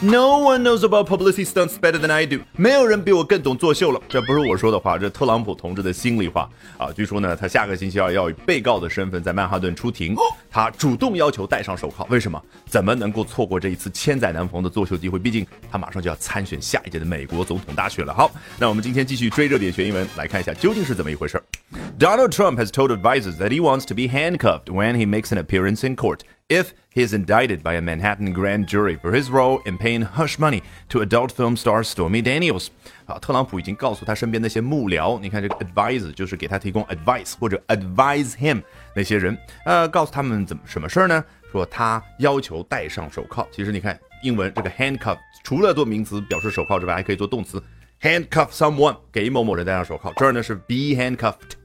No one knows about publicity stunts better than I do。没有人比我更懂作秀了。这不是我说的话，这特朗普同志的心里话啊。据说呢，他下个星期二要以被告的身份在曼哈顿出庭，他主动要求戴上手铐。为什么？怎么能够错过这一次千载难逢的作秀机会？毕竟他马上就要参选下一届的美国总统大选了。好，那我们今天继续追热点学英文，来看一下究竟是怎么一回事。Donald Trump has told advisors that he wants to be handcuffed when he makes an appearance in court. If he is indicted by a Manhattan grand jury for his role in paying hush money to adult film star Stormy Daniels。啊，特朗普已经告诉他身边那些幕僚，你看这个 advise 就是给他提供 advice 或者 advise him 那些人，呃，告诉他们怎么什么事儿呢？说他要求戴上手铐。其实你看英文这个 handcuff 除了做名词表示手铐之外，还可以做动词 handcuff someone 给某某人戴上手铐。这儿呢是 be handcuffed。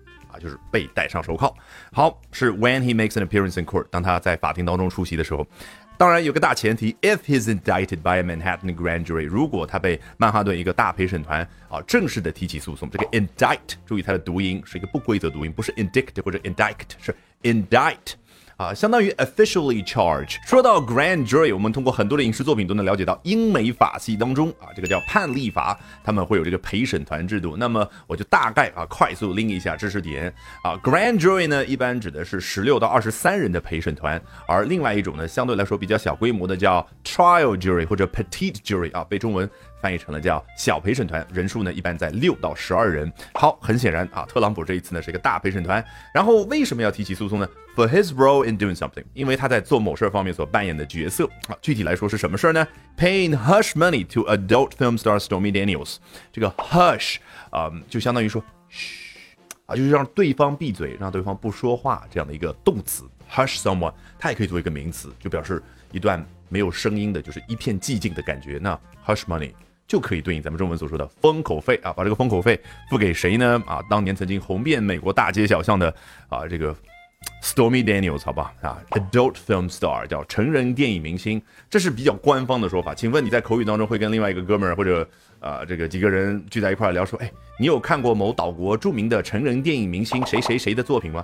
就是被戴上手铐。好，是 when he makes an appearance in court，当他在法庭当中出席的时候。当然有个大前提，if he's indicted by a Manhattan grand jury，如果他被曼哈顿一个大陪审团啊正式的提起诉讼，这个 indict，注意它的读音是一个不规则读音，不是 indict 或者 indict，是 indict。啊，相当于 officially charge。说到 grand jury，我们通过很多的影视作品都能了解到，英美法系当中啊，这个叫判例法，他们会有这个陪审团制度。那么我就大概啊快速拎一下知识点啊，grand jury 呢一般指的是十六到二十三人的陪审团，而另外一种呢相对来说比较小规模的叫 trial jury 或者 petite jury 啊，被中文。翻译成了叫小陪审团，人数呢一般在六到十二人。好，很显然啊，特朗普这一次呢是一个大陪审团。然后为什么要提起诉讼呢？For his role in doing something，因为他在做某事儿方面所扮演的角色啊。具体来说是什么事儿呢？Paying hush money to adult film star Stormy Daniels。这个 hush 啊，就相当于说嘘啊，就是让对方闭嘴，让对方不说话这样的一个动词。Hush someone，它也可以做一个名词，就表示一段没有声音的，就是一片寂静的感觉。那 hush money。就可以对应咱们中文所说的封口费啊，把这个封口费付给谁呢？啊，当年曾经红遍美国大街小巷的啊，这个 Stormy Daniels，好吧啊，adult film star 叫成人电影明星，这是比较官方的说法。请问你在口语当中会跟另外一个哥们儿或者啊这个几个人聚在一块聊说，哎，你有看过某岛国著名的成人电影明星谁谁谁的作品吗？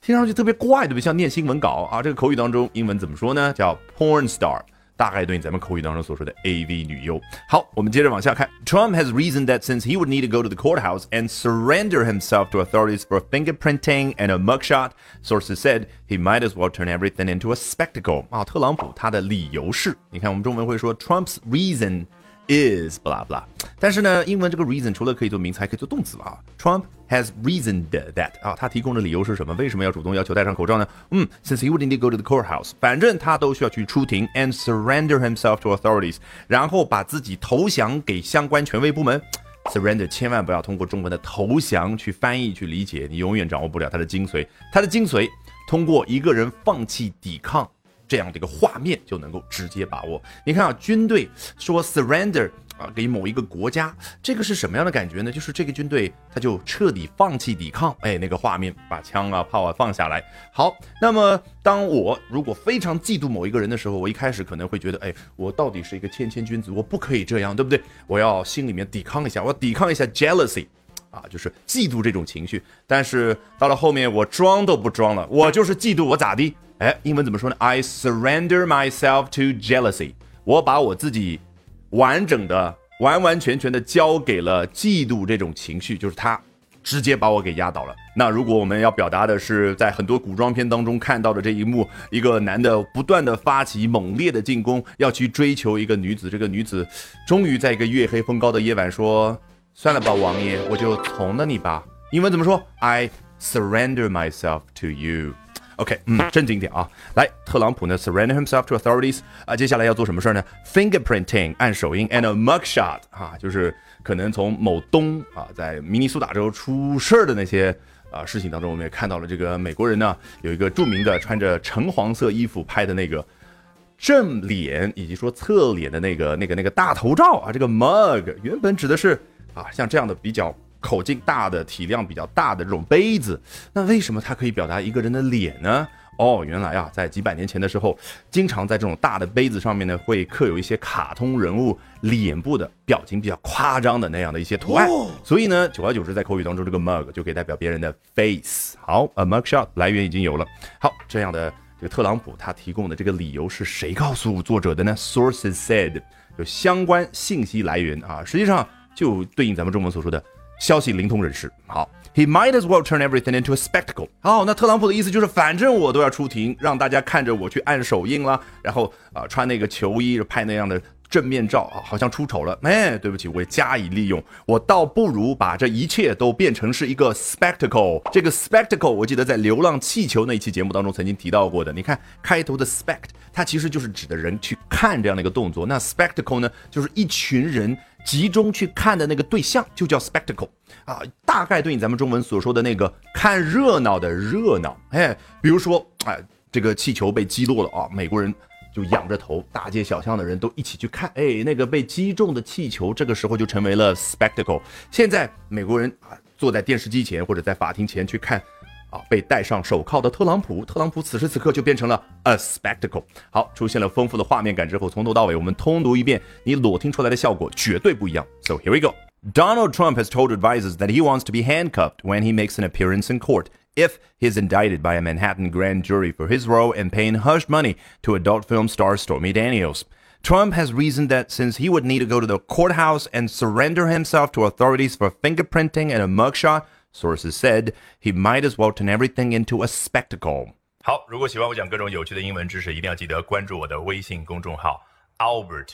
听上去特别怪，对不对？像念新闻稿啊。这个口语当中英文怎么说呢？叫 porn star。大概对应咱们口语当中所说的 AV 女优。好，我们接着往下看。Trump has reasoned that since he would need to go to the courthouse and surrender himself to authorities for fingerprinting and a mugshot, sources said he might as well turn everything into a spectacle. 啊，特朗普他的理由是，你看我们中文会说 Trump's reason Is blah blah。但是呢，英文这个 reason 除了可以做名词，还可以做动词啊。Trump has reasoned that 啊，他提供的理由是什么？为什么要主动要求戴上口罩呢？嗯，since he would need to go to the courthouse，反正他都需要去出庭，and surrender himself to authorities，然后把自己投降给相关权威部门。surrender 千万不要通过中文的投降去翻译去理解，你永远掌握不了它的精髓。它的精髓通过一个人放弃抵抗。这样的一个画面就能够直接把握。你看啊，军队说 surrender 啊，给某一个国家，这个是什么样的感觉呢？就是这个军队他就彻底放弃抵抗，哎，那个画面，把枪啊炮啊放下来。好，那么当我如果非常嫉妒某一个人的时候，我一开始可能会觉得，哎，我到底是一个谦谦君子，我不可以这样，对不对？我要心里面抵抗一下，我要抵抗一下 jealousy，啊，就是嫉妒这种情绪。但是到了后面，我装都不装了，我就是嫉妒，我咋地？哎，英文怎么说呢？I surrender myself to jealousy。我把我自己完整的、完完全全的交给了嫉妒这种情绪，就是他直接把我给压倒了。那如果我们要表达的是在很多古装片当中看到的这一幕，一个男的不断的发起猛烈的进攻，要去追求一个女子，这个女子终于在一个月黑风高的夜晚说：“算了吧，王爷，我就从了你吧。”英文怎么说？I surrender myself to you。OK，嗯，正经点啊。来，特朗普呢，surrender himself to authorities 啊，接下来要做什么事儿呢？Fingerprinting，按手印，and a mugshot 啊，就是可能从某东啊，在明尼苏达州出事儿的那些啊事情当中，我们也看到了这个美国人呢，有一个著名的穿着橙黄色衣服拍的那个正脸以及说侧脸的那个那个那个大头照啊，这个 mug 原本指的是啊，像这样的比较。口径大的、体量比较大的这种杯子，那为什么它可以表达一个人的脸呢？哦，原来啊，在几百年前的时候，经常在这种大的杯子上面呢，会刻有一些卡通人物脸部的表情比较夸张的那样的一些图案。所以呢，久而久之，在口语当中，这个 mug 就可以代表别人的 face。好，a mug shot 来源已经有了。好，这样的这个特朗普他提供的这个理由是谁告诉作者的呢？Sources said。就相关信息来源啊，实际上就对应咱们中文所说的消息灵通人士。好，He might as well turn everything into a spectacle。好，那特朗普的意思就是，反正我都要出庭，让大家看着我去按手印了，然后啊穿那个球衣拍那样的。正面照啊，好像出丑了。哎，对不起，我也加以利用。我倒不如把这一切都变成是一个 spectacle。这个 spectacle，我记得在《流浪气球》那一期节目当中曾经提到过的。你看开头的 spect，它其实就是指的人去看这样的一个动作。那 spectacle 呢，就是一群人集中去看的那个对象，就叫 spectacle 啊。大概对应咱们中文所说的那个看热闹的热闹。哎，比如说，哎，这个气球被击落了啊，美国人。就仰着头，大街小巷的人都一起去看，哎，那个被击中的气球，这个时候就成为了 spectacle。现在美国人啊，坐在电视机前或者在法庭前去看，啊，被戴上手铐的特朗普，特朗普此时此刻就变成了 a spectacle。好，出现了丰富的画面感之后，从头到尾我们通读一遍，你裸听出来的效果绝对不一样。So here we go. Donald Trump has told advisors that he wants to be handcuffed when he makes an appearance in court. if he's indicted by a Manhattan grand jury for his role in paying hush money to adult film star Stormy Daniels. Trump has reasoned that since he would need to go to the courthouse and surrender himself to authorities for fingerprinting and a mugshot, sources said he might as well turn everything into a spectacle. 好，如果喜欢我讲各种有趣的英文知识，一定要记得关注我的微信公众号 Albert